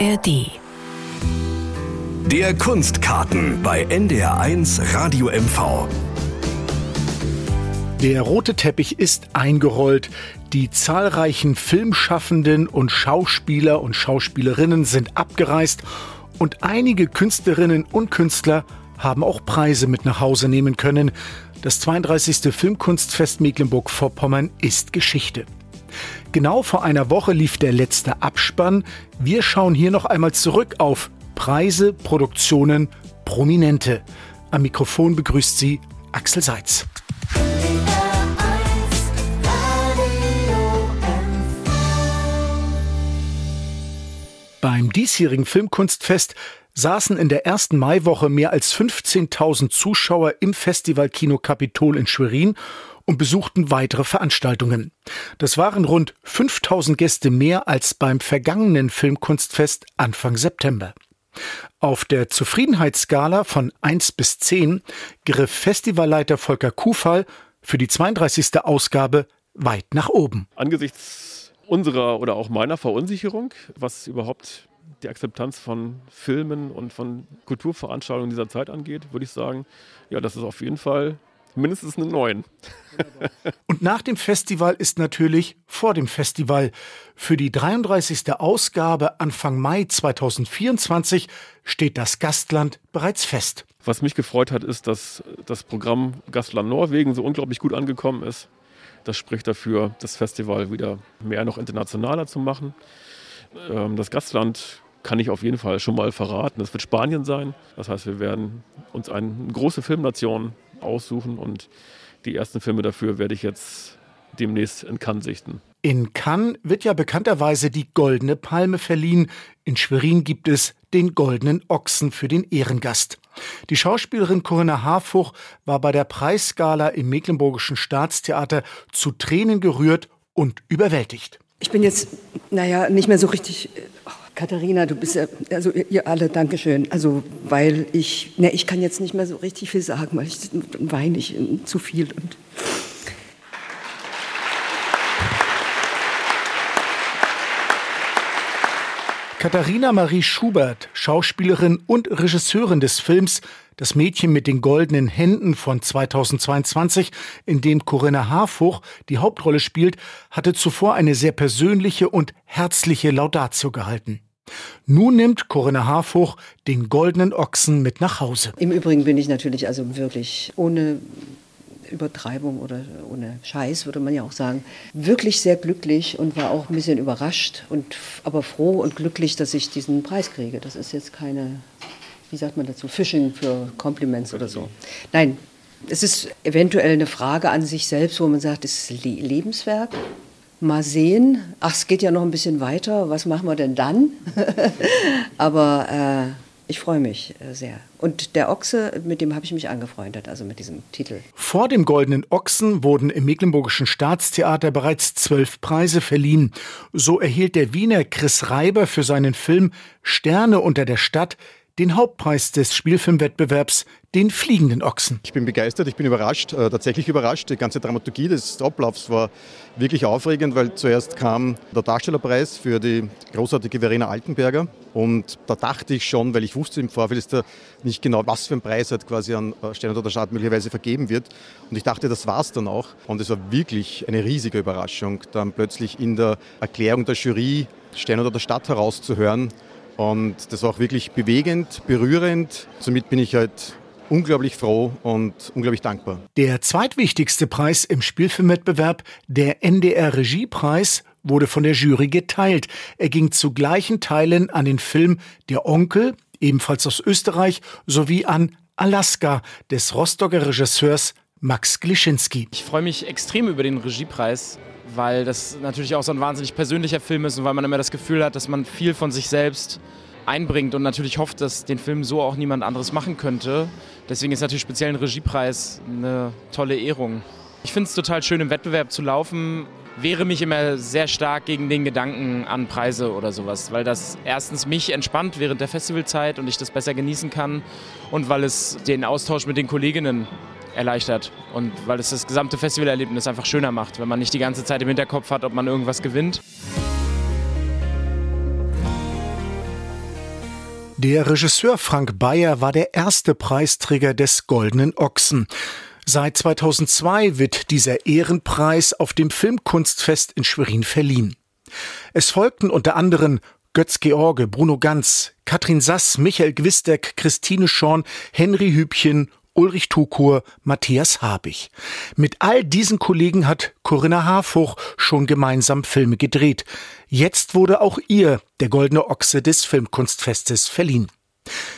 ARD. Der Kunstkarten bei NDR1 Radio MV. Der rote Teppich ist eingerollt. Die zahlreichen Filmschaffenden und Schauspieler und Schauspielerinnen sind abgereist und einige Künstlerinnen und Künstler haben auch Preise mit nach Hause nehmen können. Das 32. Filmkunstfest Mecklenburg-Vorpommern ist Geschichte. Genau vor einer Woche lief der letzte Abspann. Wir schauen hier noch einmal zurück auf Preise, Produktionen, Prominente. Am Mikrofon begrüßt sie Axel Seitz. Beim diesjährigen Filmkunstfest saßen in der ersten Maiwoche mehr als 15.000 Zuschauer im Festivalkino Kapitol in Schwerin und besuchten weitere Veranstaltungen. Das waren rund 5000 Gäste mehr als beim vergangenen Filmkunstfest Anfang September. Auf der Zufriedenheitsskala von 1 bis 10 griff Festivalleiter Volker Kufall für die 32. Ausgabe weit nach oben. Angesichts unserer oder auch meiner Verunsicherung, was überhaupt die Akzeptanz von Filmen und von Kulturveranstaltungen dieser Zeit angeht, würde ich sagen, ja, das ist auf jeden Fall mindestens eine 9. Und nach dem Festival ist natürlich vor dem Festival. Für die 33. Ausgabe Anfang Mai 2024 steht das Gastland bereits fest. Was mich gefreut hat, ist, dass das Programm Gastland Norwegen so unglaublich gut angekommen ist. Das spricht dafür, das Festival wieder mehr noch internationaler zu machen. Ähm, das Gastland kann ich auf jeden Fall schon mal verraten. Es wird Spanien sein. Das heißt, wir werden uns eine große Filmnation aussuchen und die ersten Filme dafür werde ich jetzt demnächst in Cannes sichten. In Cannes wird ja bekannterweise die Goldene Palme verliehen. In Schwerin gibt es den Goldenen Ochsen für den Ehrengast. Die Schauspielerin Corinna Harfuch war bei der Preisskala im Mecklenburgischen Staatstheater zu Tränen gerührt und überwältigt. Ich bin jetzt, naja, nicht mehr so richtig. Katharina, du bist ja, also ihr alle, Dankeschön. Also, weil ich, ne, ich kann jetzt nicht mehr so richtig viel sagen, weil ich weine ich zu viel und. Katharina Marie Schubert, Schauspielerin und Regisseurin des Films Das Mädchen mit den goldenen Händen von 2022, in dem Corinna Harfuch die Hauptrolle spielt, hatte zuvor eine sehr persönliche und herzliche Laudatio gehalten. Nun nimmt Corinna Harfuch den goldenen Ochsen mit nach Hause. Im Übrigen bin ich natürlich also wirklich ohne Übertreibung oder ohne Scheiß, würde man ja auch sagen, wirklich sehr glücklich und war auch ein bisschen überrascht und aber froh und glücklich, dass ich diesen Preis kriege. Das ist jetzt keine, wie sagt man dazu, Fishing für Compliments oder so. Nein, es ist eventuell eine Frage an sich selbst, wo man sagt, es ist Lebenswerk. Mal sehen. Ach, es geht ja noch ein bisschen weiter. Was machen wir denn dann? aber äh, ich freue mich äh, sehr. Und der Ochse, mit dem habe ich mich angefreundet, also mit diesem Titel. Vor dem Goldenen Ochsen wurden im Mecklenburgischen Staatstheater bereits zwölf Preise verliehen. So erhielt der Wiener Chris Reiber für seinen Film Sterne unter der Stadt den Hauptpreis des Spielfilmwettbewerbs, den Fliegenden Ochsen. Ich bin begeistert, ich bin überrascht, äh, tatsächlich überrascht. Die ganze Dramaturgie des Ablaufs war wirklich aufregend, weil zuerst kam der Darstellerpreis für die großartige Verena Altenberger. Und da dachte ich schon, weil ich wusste im Vorfeld ist da nicht genau, was für ein Preis halt quasi an äh, Stern oder Stadt möglicherweise vergeben wird. Und ich dachte, das war es dann auch. Und es war wirklich eine riesige Überraschung, dann plötzlich in der Erklärung der Jury Stern oder der Stadt herauszuhören, und das war auch wirklich bewegend, berührend. Somit bin ich halt unglaublich froh und unglaublich dankbar. Der zweitwichtigste Preis im Spielfilmwettbewerb, der NDR Regiepreis, wurde von der Jury geteilt. Er ging zu gleichen Teilen an den Film Der Onkel, ebenfalls aus Österreich, sowie an Alaska des Rostocker Regisseurs Max Glischinski. Ich freue mich extrem über den Regiepreis, weil das natürlich auch so ein wahnsinnig persönlicher Film ist und weil man immer das Gefühl hat, dass man viel von sich selbst einbringt und natürlich hofft, dass den Film so auch niemand anderes machen könnte. Deswegen ist natürlich speziell ein Regiepreis eine tolle Ehrung. Ich finde es total schön, im Wettbewerb zu laufen. Wehre mich immer sehr stark gegen den Gedanken an Preise oder sowas, weil das erstens mich entspannt während der Festivalzeit und ich das besser genießen kann und weil es den Austausch mit den Kolleginnen erleichtert und weil es das gesamte Festivalerlebnis einfach schöner macht, wenn man nicht die ganze Zeit im Hinterkopf hat, ob man irgendwas gewinnt. Der Regisseur Frank Bayer war der erste Preisträger des Goldenen Ochsen. Seit 2002 wird dieser Ehrenpreis auf dem Filmkunstfest in Schwerin verliehen. Es folgten unter anderem Götz George, Bruno Ganz, Katrin Sass, Michael Gwistek, Christine Schorn, Henry Hübchen, Ulrich Tukur, Matthias Habich. Mit all diesen Kollegen hat Corinna Harfuch schon gemeinsam Filme gedreht. Jetzt wurde auch ihr der Goldene Ochse des Filmkunstfestes verliehen.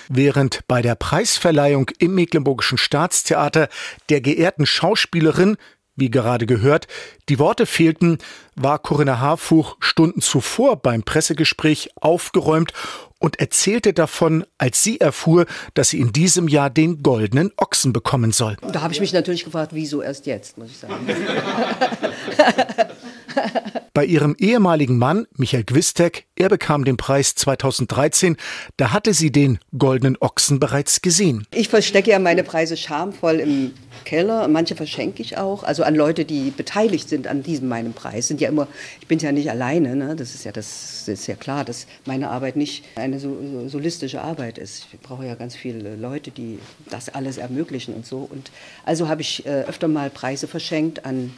Während bei der Preisverleihung im Mecklenburgischen Staatstheater der geehrten Schauspielerin wie gerade gehört, die Worte fehlten, war Corinna Harfuch Stunden zuvor beim Pressegespräch aufgeräumt und erzählte davon, als sie erfuhr, dass sie in diesem Jahr den goldenen Ochsen bekommen soll. Da habe ich mich natürlich gefragt, wieso erst jetzt, muss ich sagen. Bei ihrem ehemaligen Mann, Michael Gwistek, er bekam den Preis 2013, da hatte sie den Goldenen Ochsen bereits gesehen. Ich verstecke ja meine Preise schamvoll im Keller. Manche verschenke ich auch, also an Leute, die beteiligt sind an diesem meinem Preis. Sind ja immer, ich bin ja nicht alleine, ne? das ist ja das, ist ja klar, dass meine Arbeit nicht eine so, so, solistische Arbeit ist. Ich brauche ja ganz viele Leute, die das alles ermöglichen und so. Und also habe ich äh, öfter mal Preise verschenkt an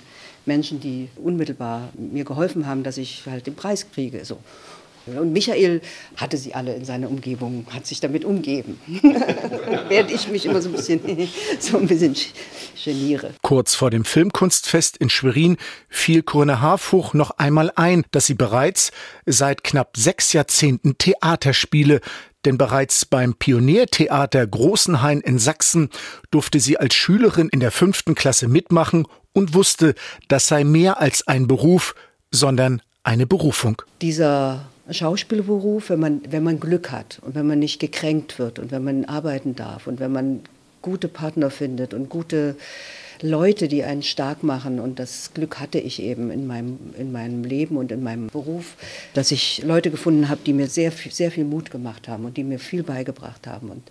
Menschen, die unmittelbar mir geholfen haben, dass ich halt den Preis kriege. So. Und Michael hatte sie alle in seiner Umgebung, hat sich damit umgeben. Während ich mich immer so ein bisschen, so ein bisschen geniere. Kurz vor dem Filmkunstfest in Schwerin fiel Corinna Harfuch noch einmal ein, dass sie bereits seit knapp sechs Jahrzehnten Theater spiele, denn bereits beim Pioniertheater Großenhain in Sachsen durfte sie als Schülerin in der fünften Klasse mitmachen und wusste, das sei mehr als ein Beruf, sondern eine Berufung. Dieser Schauspielberuf, wenn man, wenn man Glück hat und wenn man nicht gekränkt wird und wenn man arbeiten darf und wenn man gute Partner findet und gute Leute, die einen stark machen. Und das Glück hatte ich eben in meinem, in meinem Leben und in meinem Beruf, dass ich Leute gefunden habe, die mir sehr, sehr viel Mut gemacht haben und die mir viel beigebracht haben. Und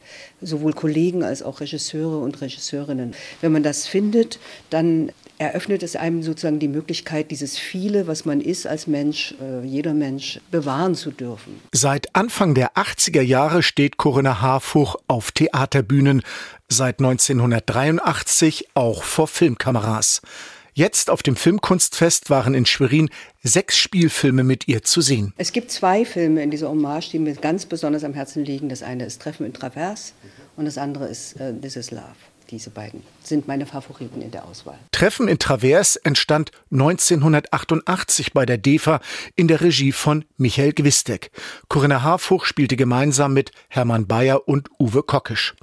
sowohl Kollegen als auch Regisseure und Regisseurinnen. Wenn man das findet, dann eröffnet es einem sozusagen die Möglichkeit, dieses Viele, was man ist als Mensch, äh, jeder Mensch, bewahren zu dürfen. Seit Anfang der 80er Jahre steht Corinna Harfuch auf Theaterbühnen, seit 1983 auch vor Filmkameras. Jetzt auf dem Filmkunstfest waren in Schwerin sechs Spielfilme mit ihr zu sehen. Es gibt zwei Filme in dieser Hommage, die mir ganz besonders am Herzen liegen. Das eine ist Treffen in Travers und das andere ist uh, This is Love. Diese beiden sind meine Favoriten in der Auswahl. Treffen in Travers entstand 1988 bei der DEFA in der Regie von Michael Gwistek. Corinna Harfuch spielte gemeinsam mit Hermann Bayer und Uwe Kockisch.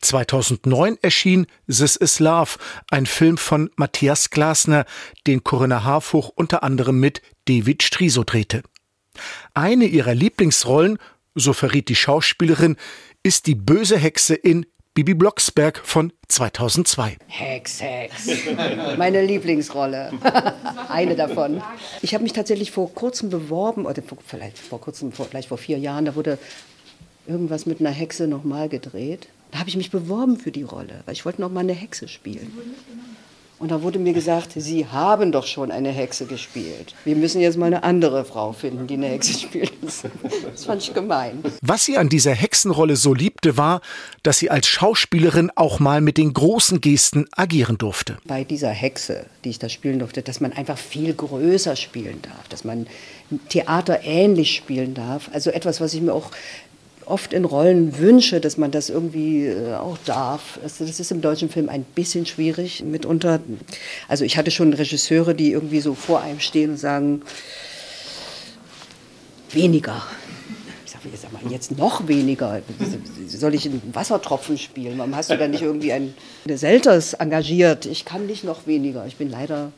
2009 erschien This is Love, ein Film von Matthias Glasner, den Corinna Harfuch unter anderem mit David Striso drehte. Eine ihrer Lieblingsrollen, so verriet die Schauspielerin, ist die böse Hexe in Bibi Blocksberg von 2002. Hex, Hex. Meine Lieblingsrolle. Eine davon. Ich habe mich tatsächlich vor kurzem beworben, oder vielleicht vor kurzem, vielleicht vor vier Jahren, da wurde irgendwas mit einer Hexe nochmal gedreht. Da habe ich mich beworben für die Rolle, weil ich wollte noch mal eine Hexe spielen. Und da wurde mir gesagt, Sie haben doch schon eine Hexe gespielt. Wir müssen jetzt mal eine andere Frau finden, die eine Hexe spielt. Das fand ich gemein. Was sie an dieser Hexenrolle so liebte, war, dass sie als Schauspielerin auch mal mit den großen Gesten agieren durfte. Bei dieser Hexe, die ich da spielen durfte, dass man einfach viel größer spielen darf, dass man theaterähnlich spielen darf. Also etwas, was ich mir auch oft in Rollen wünsche, dass man das irgendwie äh, auch darf. Also das ist im deutschen Film ein bisschen schwierig mitunter. Also ich hatte schon Regisseure, die irgendwie so vor einem stehen und sagen, weniger. Sag mal, jetzt noch weniger. Soll ich einen Wassertropfen spielen? Warum hast du da nicht irgendwie einen Selters engagiert? Ich kann nicht noch weniger. Ich bin leider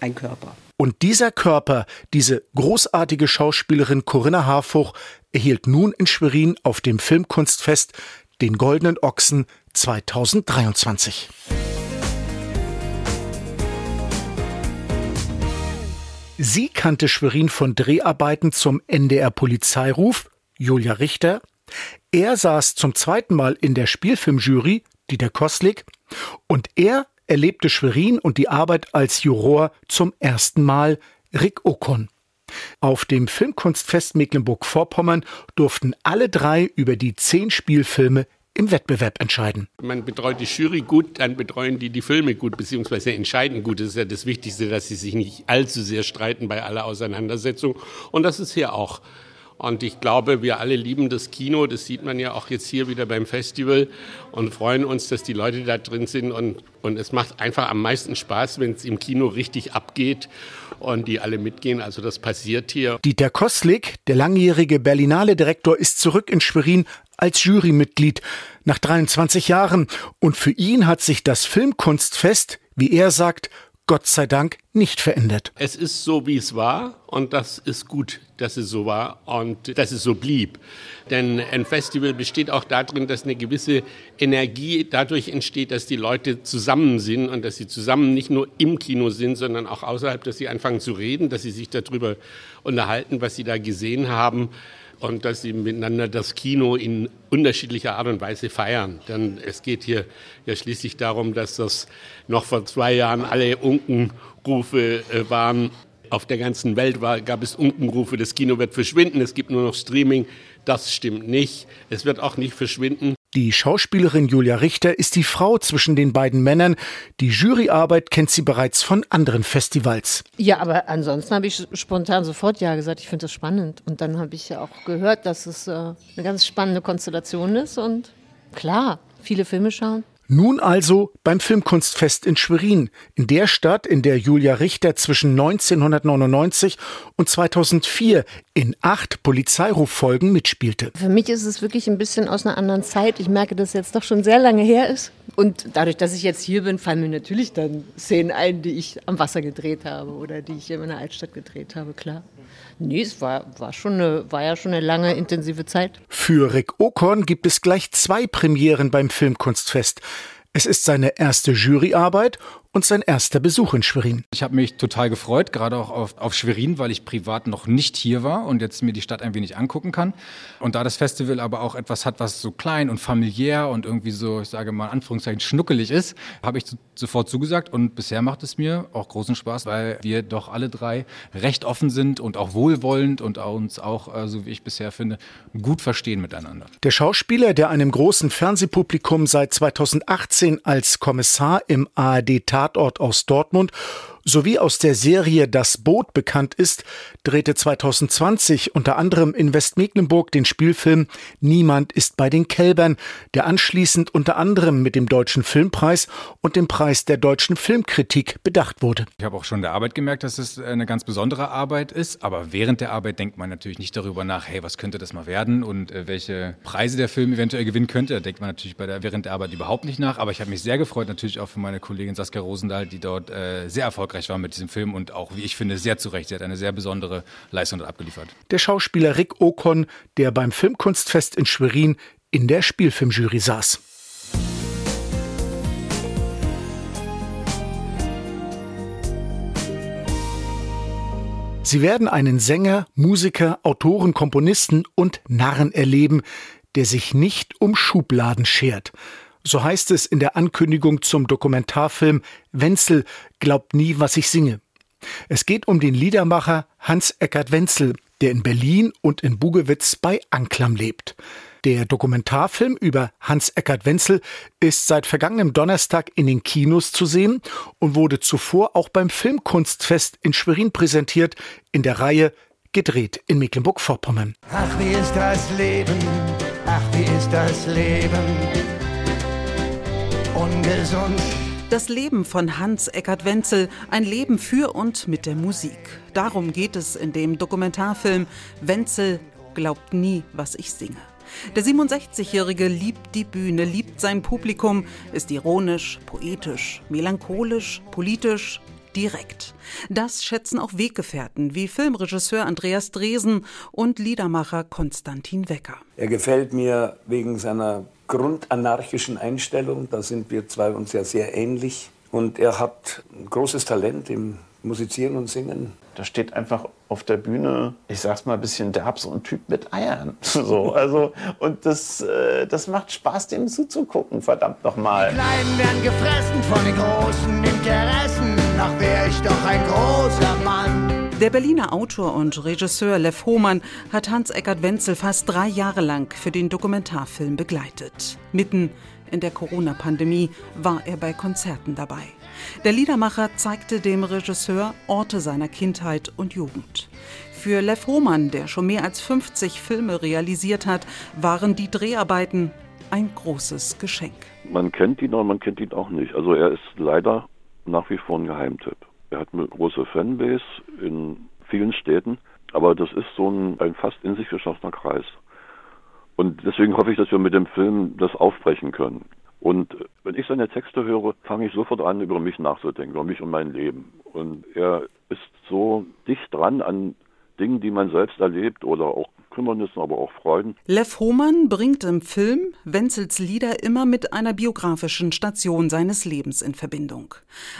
ein Körper. Und dieser Körper, diese großartige Schauspielerin Corinna Harfuch, erhielt nun in Schwerin auf dem Filmkunstfest den Goldenen Ochsen 2023. Sie kannte Schwerin von Dreharbeiten zum NDR Polizeiruf, Julia Richter. Er saß zum zweiten Mal in der Spielfilmjury, Dieter Koslik, und er erlebte Schwerin und die Arbeit als Juror zum ersten Mal Rick Okon. Auf dem Filmkunstfest Mecklenburg-Vorpommern durften alle drei über die zehn Spielfilme im Wettbewerb entscheiden. Man betreut die Jury gut, dann betreuen die die Filme gut, beziehungsweise entscheiden gut. Das ist ja das Wichtigste, dass sie sich nicht allzu sehr streiten bei aller Auseinandersetzung. Und das ist hier auch. Und ich glaube, wir alle lieben das Kino. Das sieht man ja auch jetzt hier wieder beim Festival und freuen uns, dass die Leute da drin sind. Und, und es macht einfach am meisten Spaß, wenn es im Kino richtig abgeht und die alle mitgehen. Also das passiert hier. Dieter Koslik, der langjährige Berlinale-Direktor, ist zurück in Schwerin als Jurymitglied nach 23 Jahren. Und für ihn hat sich das Filmkunstfest, wie er sagt, Gott sei Dank nicht verändert. Es ist so, wie es war und das ist gut, dass es so war und dass es so blieb. Denn ein Festival besteht auch darin, dass eine gewisse Energie dadurch entsteht, dass die Leute zusammen sind und dass sie zusammen nicht nur im Kino sind, sondern auch außerhalb, dass sie anfangen zu reden, dass sie sich darüber unterhalten, was sie da gesehen haben und dass sie miteinander das Kino in unterschiedlicher Art und Weise feiern. Denn es geht hier ja schließlich darum, dass das noch vor zwei Jahren alle Unkenrufe äh, waren. Auf der ganzen Welt war, gab es Unkenrufe, das Kino wird verschwinden, es gibt nur noch Streaming. Das stimmt nicht. Es wird auch nicht verschwinden. Die Schauspielerin Julia Richter ist die Frau zwischen den beiden Männern. Die Juryarbeit kennt sie bereits von anderen Festivals. Ja, aber ansonsten habe ich spontan sofort ja gesagt, ich finde das spannend. Und dann habe ich ja auch gehört, dass es äh, eine ganz spannende Konstellation ist. Und klar, viele Filme schauen. Nun also beim Filmkunstfest in Schwerin, in der Stadt, in der Julia Richter zwischen 1999 und 2004 in acht Polizeiruffolgen mitspielte. Für mich ist es wirklich ein bisschen aus einer anderen Zeit. Ich merke, dass es jetzt doch schon sehr lange her ist. Und dadurch, dass ich jetzt hier bin, fallen mir natürlich dann Szenen ein, die ich am Wasser gedreht habe oder die ich in meiner Altstadt gedreht habe, klar. Nee, es war, war, schon eine, war ja schon eine lange, intensive Zeit. Für Rick Okorn gibt es gleich zwei Premieren beim Filmkunstfest. Es ist seine erste Juryarbeit und sein erster Besuch in Schwerin. Ich habe mich total gefreut, gerade auch auf, auf Schwerin, weil ich privat noch nicht hier war und jetzt mir die Stadt ein wenig angucken kann. Und da das Festival aber auch etwas hat, was so klein und familiär und irgendwie so, ich sage mal, Anführungszeichen schnuckelig ist, habe ich sofort zugesagt. Und bisher macht es mir auch großen Spaß, weil wir doch alle drei recht offen sind und auch wohlwollend und uns auch, äh, so wie ich bisher finde, gut verstehen miteinander. Der Schauspieler, der einem großen Fernsehpublikum seit 2018 als Kommissar im ARD-Tat Tatort aus Dortmund sowie aus der Serie Das Boot bekannt ist, drehte 2020 unter anderem in Westmecklenburg den Spielfilm Niemand ist bei den Kälbern, der anschließend unter anderem mit dem Deutschen Filmpreis und dem Preis der deutschen Filmkritik bedacht wurde. Ich habe auch schon der Arbeit gemerkt, dass es eine ganz besondere Arbeit ist, aber während der Arbeit denkt man natürlich nicht darüber nach, hey, was könnte das mal werden und äh, welche Preise der Film eventuell gewinnen könnte. Da denkt man natürlich bei der, während der Arbeit überhaupt nicht nach, aber ich habe mich sehr gefreut, natürlich auch für meine Kollegin Saskia Rosendahl, die dort äh, sehr erfolgreich war mit diesem Film und auch, wie ich finde, sehr zu Recht. Sie hat eine sehr besondere Leistung abgeliefert. Der Schauspieler Rick Okon, der beim Filmkunstfest in Schwerin in der Spielfilmjury saß. Sie werden einen Sänger, Musiker, Autoren, Komponisten und Narren erleben, der sich nicht um Schubladen schert. So heißt es in der Ankündigung zum Dokumentarfilm Wenzel glaubt nie, was ich singe. Es geht um den Liedermacher Hans-Eckert Wenzel, der in Berlin und in Bugewitz bei Anklam lebt. Der Dokumentarfilm über Hans-Eckert Wenzel ist seit vergangenem Donnerstag in den Kinos zu sehen und wurde zuvor auch beim Filmkunstfest in Schwerin präsentiert in der Reihe Gedreht in Mecklenburg-Vorpommern. Ach, wie ist das Leben? Ach, wie ist das Leben? Ungesund. Das Leben von Hans Eckert Wenzel, ein Leben für und mit der Musik. Darum geht es in dem Dokumentarfilm Wenzel glaubt nie, was ich singe. Der 67-Jährige liebt die Bühne, liebt sein Publikum, ist ironisch, poetisch, melancholisch, politisch, direkt. Das schätzen auch Weggefährten wie Filmregisseur Andreas Dresen und Liedermacher Konstantin Wecker. Er gefällt mir wegen seiner grundanarchischen Einstellung. Da sind wir zwei uns ja sehr ähnlich. Und er hat ein großes Talent im Musizieren und Singen. Da steht einfach auf der Bühne, ich sag's mal ein bisschen derb, so ein Typ mit Eiern. So, also, und das, äh, das macht Spaß, dem zuzugucken, verdammt nochmal. Die Kleinen werden gefressen von den großen Interessen. Ach, wär ich doch ein großer Mann. Der Berliner Autor und Regisseur Lev Hohmann hat Hans-Eckart Wenzel fast drei Jahre lang für den Dokumentarfilm begleitet. Mitten in der Corona-Pandemie war er bei Konzerten dabei. Der Liedermacher zeigte dem Regisseur Orte seiner Kindheit und Jugend. Für Lev Hohmann, der schon mehr als 50 Filme realisiert hat, waren die Dreharbeiten ein großes Geschenk. Man kennt ihn, aber man kennt ihn auch nicht. Also er ist leider nach wie vor ein Geheimtipp. Er hat eine große Fanbase in vielen Städten, aber das ist so ein, ein fast in sich geschlossener Kreis. Und deswegen hoffe ich, dass wir mit dem Film das aufbrechen können. Und wenn ich seine Texte höre, fange ich sofort an, über mich nachzudenken, über mich und mein Leben. Und er ist so dicht dran an Dingen, die man selbst erlebt oder auch Kümmernissen, aber auch Freuden. Lev Hohmann bringt im Film Wenzels Lieder immer mit einer biografischen Station seines Lebens in Verbindung.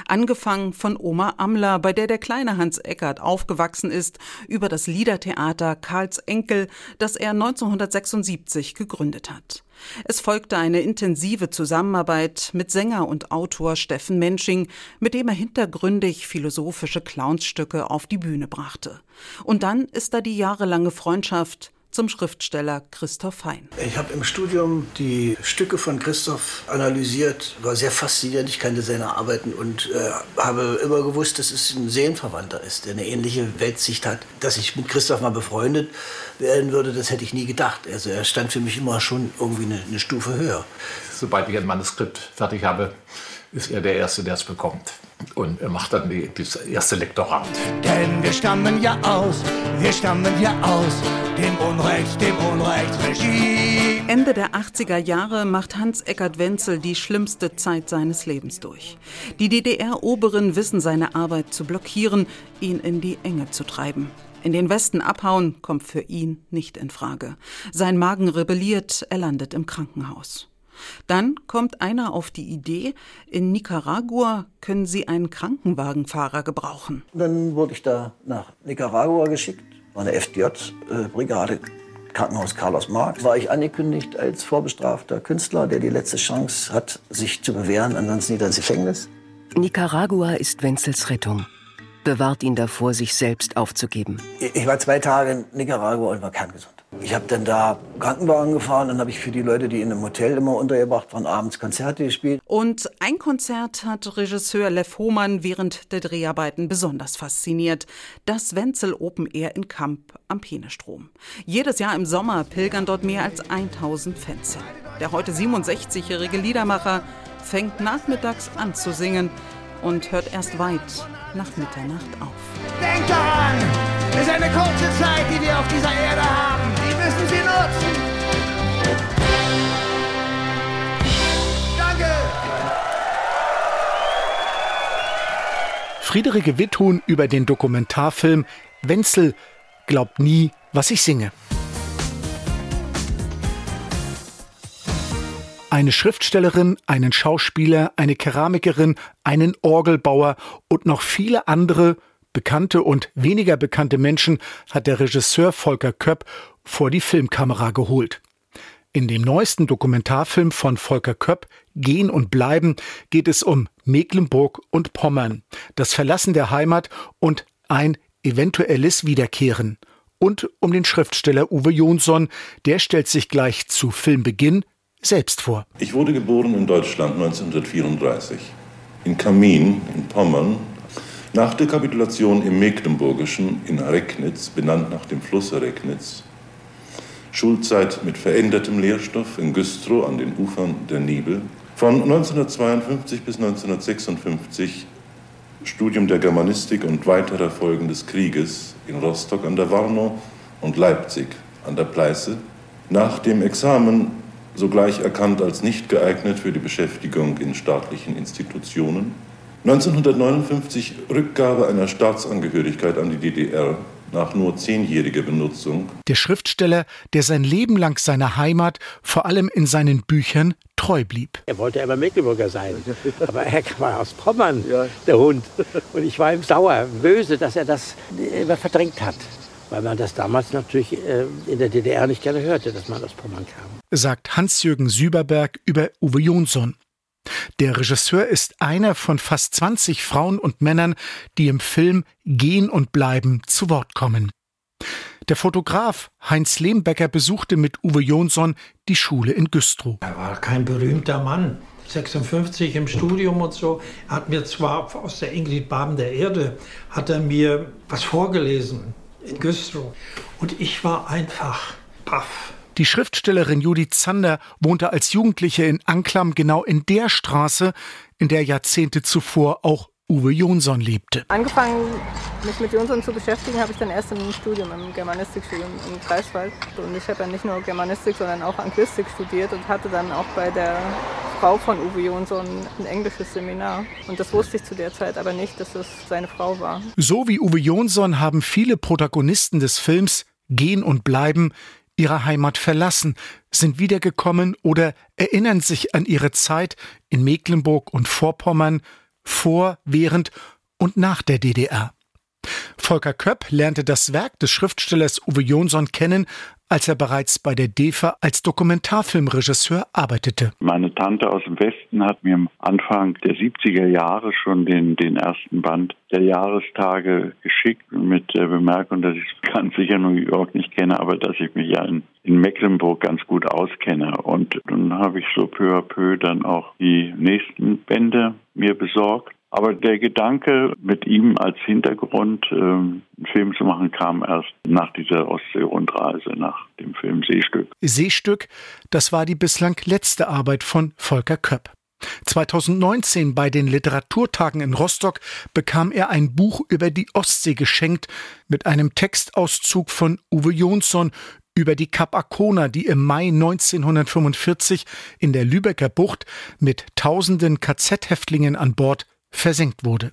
Angefangen von Oma Amler, bei der der kleine Hans Eckert aufgewachsen ist, über das Liedertheater Karls Enkel, das er 1976 gegründet hat. Es folgte eine intensive Zusammenarbeit mit Sänger und Autor Steffen Mensching, mit dem er hintergründig philosophische Clownsstücke auf die Bühne brachte. Und dann ist da die jahrelange Freundschaft zum Schriftsteller Christoph Hein. Ich habe im Studium die Stücke von Christoph analysiert, war sehr fasziniert. Ich kannte seine Arbeiten und äh, habe immer gewusst, dass es ein Seelenverwandter ist, der eine ähnliche Weltsicht hat. Dass ich mit Christoph mal befreundet werden würde, das hätte ich nie gedacht. Also er stand für mich immer schon irgendwie eine, eine Stufe höher. Sobald ich ein Manuskript fertig habe, ist er der Erste, der es bekommt. Und er macht dann die, das erste Lektorat. Denn wir stammen ja aus, wir stammen ja aus dem Unrecht, dem Unrechtsregime. Ende der 80er Jahre macht Hans-Eckart Wenzel die schlimmste Zeit seines Lebens durch. Die DDR-Oberen wissen seine Arbeit zu blockieren, ihn in die Enge zu treiben. In den Westen abhauen kommt für ihn nicht in Frage. Sein Magen rebelliert, er landet im Krankenhaus. Dann kommt einer auf die Idee, in Nicaragua können sie einen Krankenwagenfahrer gebrauchen. Dann wurde ich da nach Nicaragua geschickt, war eine FDJ-Brigade. Krankenhaus Carlos Marx war ich angekündigt als vorbestrafter Künstler, der die letzte Chance hat, sich zu bewähren, ansonsten wieder ins Gefängnis. Nicaragua ist Wenzels Rettung. Bewahrt ihn davor, sich selbst aufzugeben. Ich war zwei Tage in Nicaragua und war kerngesund. Ich habe dann da Krankenwagen gefahren, dann habe ich für die Leute, die in einem Hotel immer untergebracht waren, abends Konzerte gespielt. Und ein Konzert hat Regisseur Lev Hohmann während der Dreharbeiten besonders fasziniert. Das Wenzel Open Air in Kamp am Penestrom. Jedes Jahr im Sommer pilgern dort mehr als 1000 Fans hin. Der heute 67-jährige Liedermacher fängt nachmittags an zu singen und hört erst weit nach Mitternacht auf. Denkt daran, es ist eine kurze Zeit, die wir auf dieser Erde haben. Müssen Sie nutzen. Danke. Friederike Witthuhn über den Dokumentarfilm Wenzel glaubt nie, was ich singe. Eine Schriftstellerin, einen Schauspieler, eine Keramikerin, einen Orgelbauer und noch viele andere bekannte und weniger bekannte Menschen hat der Regisseur Volker Köpp vor die Filmkamera geholt. In dem neuesten Dokumentarfilm von Volker Köpp, Gehen und Bleiben, geht es um Mecklenburg und Pommern, das Verlassen der Heimat und ein eventuelles Wiederkehren. Und um den Schriftsteller Uwe Jonsson, der stellt sich gleich zu Filmbeginn selbst vor. Ich wurde geboren in Deutschland 1934, in Kamin in Pommern, nach der Kapitulation im Mecklenburgischen in Recknitz, benannt nach dem Fluss Recknitz. Schulzeit mit verändertem Lehrstoff in Güstrow an den Ufern der Nibel. Von 1952 bis 1956 Studium der Germanistik und weiterer Folgen des Krieges in Rostock an der Warnow und Leipzig an der Pleiße. Nach dem Examen sogleich erkannt als nicht geeignet für die Beschäftigung in staatlichen Institutionen. 1959 Rückgabe einer Staatsangehörigkeit an die DDR nach nur zehnjähriger Benutzung. Der Schriftsteller, der sein Leben lang seiner Heimat, vor allem in seinen Büchern, treu blieb. Er wollte immer Mecklenburger sein, aber er war aus Pommern, der Hund. Und ich war ihm sauer, böse, dass er das immer verdrängt hat. Weil man das damals natürlich äh, in der DDR nicht gerne hörte, dass man aus Pommern kam. Sagt Hans-Jürgen Süberberg über Uwe Jonsson. Der Regisseur ist einer von fast 20 Frauen und Männern, die im Film Gehen und Bleiben zu Wort kommen. Der Fotograf Heinz Lehmbecker besuchte mit Uwe Jonsson die Schule in Güstrow. Er war kein berühmter Mann. 56 im Studium und so, er hat mir zwar aus der Ingrid Baben der Erde, hat er mir was vorgelesen in Güstrow. Und ich war einfach baff. Die Schriftstellerin Judith Zander wohnte als Jugendliche in Anklam genau in der Straße, in der Jahrzehnte zuvor auch Uwe Jonsson lebte. Angefangen, mich mit Jonsson zu beschäftigen, habe ich dann erst im Studium, im Germanistikstudium im Greifswald. Und ich habe ja nicht nur Germanistik, sondern auch Anglistik studiert und hatte dann auch bei der Frau von Uwe Jonsson ein englisches Seminar. Und das wusste ich zu der Zeit aber nicht, dass es seine Frau war. So wie Uwe Jonsson haben viele Protagonisten des Films Gehen und Bleiben ihre Heimat verlassen, sind wiedergekommen oder erinnern sich an ihre Zeit in Mecklenburg und Vorpommern vor, während und nach der DDR. Volker Köpp lernte das Werk des Schriftstellers Uwe Jonsson kennen, als er bereits bei der DEFA als Dokumentarfilmregisseur arbeitete. Meine Tante aus dem Westen hat mir am Anfang der 70er Jahre schon den, den ersten Band der Jahrestage geschickt mit der Bemerkung, dass ich ganz sicher New York nicht kenne, aber dass ich mich ja in, in Mecklenburg ganz gut auskenne. Und dann habe ich so peu à peu dann auch die nächsten Bände mir besorgt aber der Gedanke, mit ihm als Hintergrund ähm, einen Film zu machen, kam erst nach dieser Ostsee-Rundreise, nach dem Film Seestück. Seestück, das war die bislang letzte Arbeit von Volker Köpp. 2019 bei den Literaturtagen in Rostock bekam er ein Buch über die Ostsee geschenkt mit einem Textauszug von Uwe Jonsson über die Kap Arkona, die im Mai 1945 in der Lübecker Bucht mit tausenden KZ-Häftlingen an Bord versenkt wurde.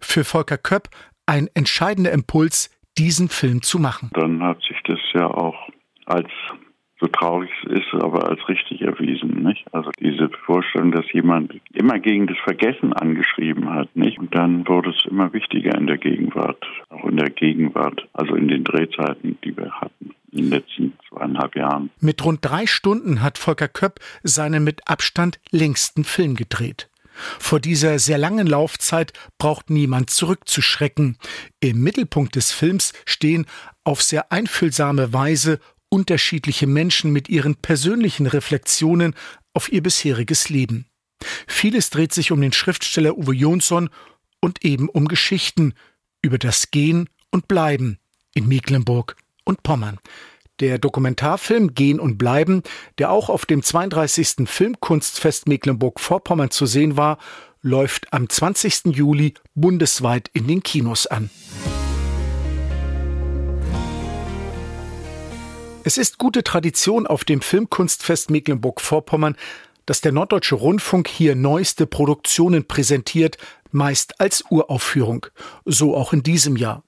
Für Volker Köpp ein entscheidender Impuls, diesen Film zu machen. Dann hat sich das ja auch als so traurig es ist, aber als richtig erwiesen, nicht? Also diese Vorstellung, dass jemand immer gegen das Vergessen angeschrieben hat, nicht? Und dann wurde es immer wichtiger in der Gegenwart, auch in der Gegenwart, also in den Drehzeiten, die wir hatten in den letzten zweieinhalb Jahren. Mit rund drei Stunden hat Volker Köpp seinen mit Abstand längsten Film gedreht. Vor dieser sehr langen Laufzeit braucht niemand zurückzuschrecken. Im Mittelpunkt des Films stehen auf sehr einfühlsame Weise unterschiedliche Menschen mit ihren persönlichen Reflexionen auf ihr bisheriges Leben. Vieles dreht sich um den Schriftsteller Uwe Jonsson und eben um Geschichten über das Gehen und Bleiben in Mecklenburg und Pommern. Der Dokumentarfilm Gehen und Bleiben, der auch auf dem 32. Filmkunstfest Mecklenburg-Vorpommern zu sehen war, läuft am 20. Juli bundesweit in den Kinos an. Es ist gute Tradition auf dem Filmkunstfest Mecklenburg-Vorpommern, dass der Norddeutsche Rundfunk hier neueste Produktionen präsentiert, meist als Uraufführung. So auch in diesem Jahr.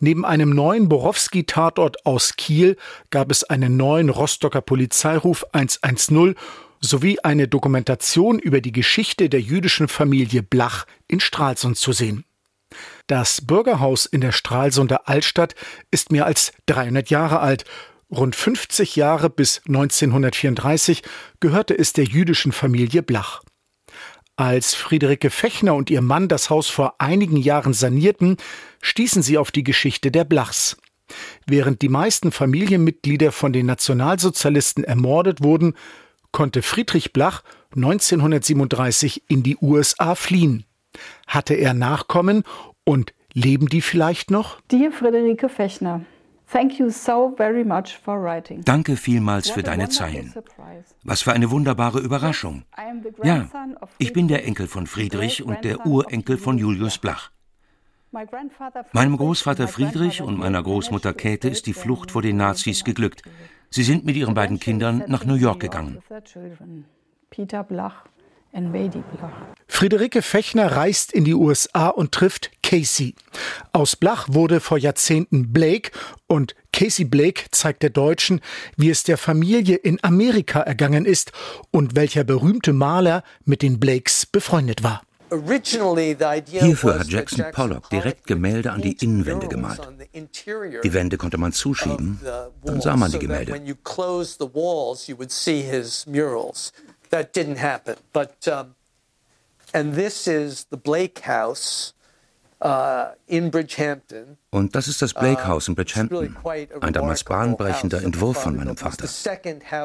Neben einem neuen Borowski-Tatort aus Kiel gab es einen neuen Rostocker Polizeiruf 110 sowie eine Dokumentation über die Geschichte der jüdischen Familie Blach in Stralsund zu sehen. Das Bürgerhaus in der Stralsunder Altstadt ist mehr als 300 Jahre alt. Rund 50 Jahre bis 1934 gehörte es der jüdischen Familie Blach. Als Friederike Fechner und ihr Mann das Haus vor einigen Jahren sanierten, stießen sie auf die Geschichte der Blachs. Während die meisten Familienmitglieder von den Nationalsozialisten ermordet wurden, konnte Friedrich Blach 1937 in die USA fliehen. Hatte er Nachkommen und leben die vielleicht noch? Dear Friederike Fechner, Thank you so very much for writing. Danke vielmals für deine Zeilen. Was für eine wunderbare Überraschung. Ja, ich bin der Enkel von Friedrich und der Urenkel von Julius Blach. Meinem Großvater Friedrich und meiner Großmutter Käthe ist die Flucht vor den Nazis geglückt. Sie sind mit ihren beiden Kindern nach New York gegangen. Peter Blach Friederike Fechner reist in die USA und trifft Casey. Aus Blach wurde vor Jahrzehnten Blake und Casey Blake zeigt der Deutschen, wie es der Familie in Amerika ergangen ist und welcher berühmte Maler mit den Blakes befreundet war. Hierfür hat Jackson Pollock direkt Gemälde an die Innenwände gemalt. Die Wände konnte man zuschieben, dann sah man die Gemälde. That didn't happen. But um, And this is the Blake House uh, in Bridgehampton. Und das ist das Blake House in Bridgehampton, ein damals bahnbrechender Entwurf von meinem Vater.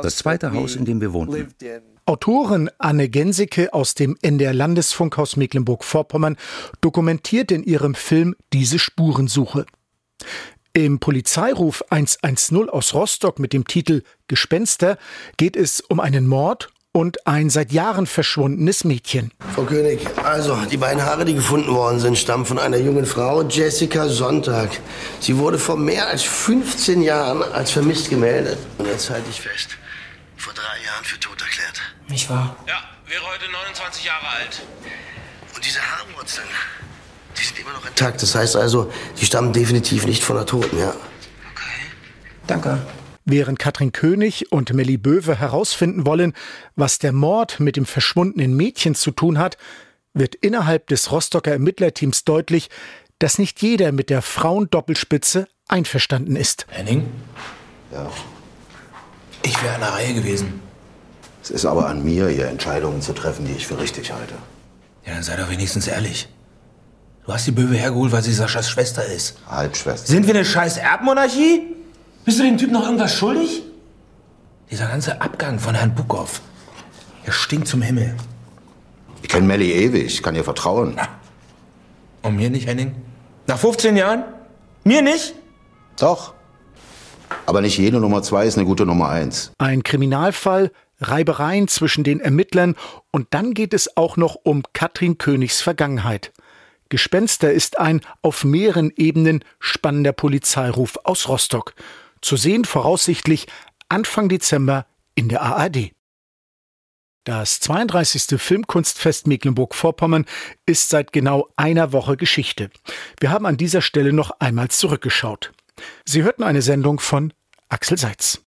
Das zweite Haus, in dem wir wohnten. Autorin Anne Gensicke aus dem NDR Landesfunkhaus Mecklenburg-Vorpommern dokumentiert in ihrem Film diese Spurensuche. Im Polizeiruf 110 aus Rostock mit dem Titel Gespenster geht es um einen Mord und ein seit Jahren verschwundenes Mädchen. Frau König, also die beiden Haare, die gefunden worden sind, stammen von einer jungen Frau, Jessica Sonntag. Sie wurde vor mehr als 15 Jahren als vermisst gemeldet. Und jetzt halte ich fest, vor drei Jahren für tot erklärt. Nicht wahr? Ja, wäre heute 29 Jahre alt. Und diese Haarwurzeln, die sind immer noch intakt. Das heißt also, die stammen definitiv nicht von der Toten, ja. Danke. Während Katrin König und Melly Böwe herausfinden wollen, was der Mord mit dem verschwundenen Mädchen zu tun hat, wird innerhalb des Rostocker Ermittlerteams deutlich, dass nicht jeder mit der Frauendoppelspitze einverstanden ist. Henning? Ja. Ich wäre an der Reihe gewesen. Es ist aber an mir, hier Entscheidungen zu treffen, die ich für richtig halte. Ja, dann sei doch wenigstens ehrlich. Du hast die Böwe hergeholt, weil sie Saschas Schwester ist. Halbschwester. Sind wir eine scheiß Erbmonarchie? Bist du dem Typ noch irgendwas schuldig? Dieser ganze Abgang von Herrn Bukow. Er stinkt zum Himmel. Ich kenne Melly ewig, kann ihr vertrauen. Und mir nicht, Henning? Nach 15 Jahren? Mir nicht? Doch. Aber nicht jede Nummer zwei ist eine gute Nummer eins. Ein Kriminalfall, Reibereien zwischen den Ermittlern und dann geht es auch noch um Katrin Königs Vergangenheit. Gespenster ist ein auf mehreren Ebenen spannender Polizeiruf aus Rostock. Zu sehen voraussichtlich Anfang Dezember in der ARD. Das 32. Filmkunstfest Mecklenburg-Vorpommern ist seit genau einer Woche Geschichte. Wir haben an dieser Stelle noch einmal zurückgeschaut. Sie hörten eine Sendung von Axel Seitz.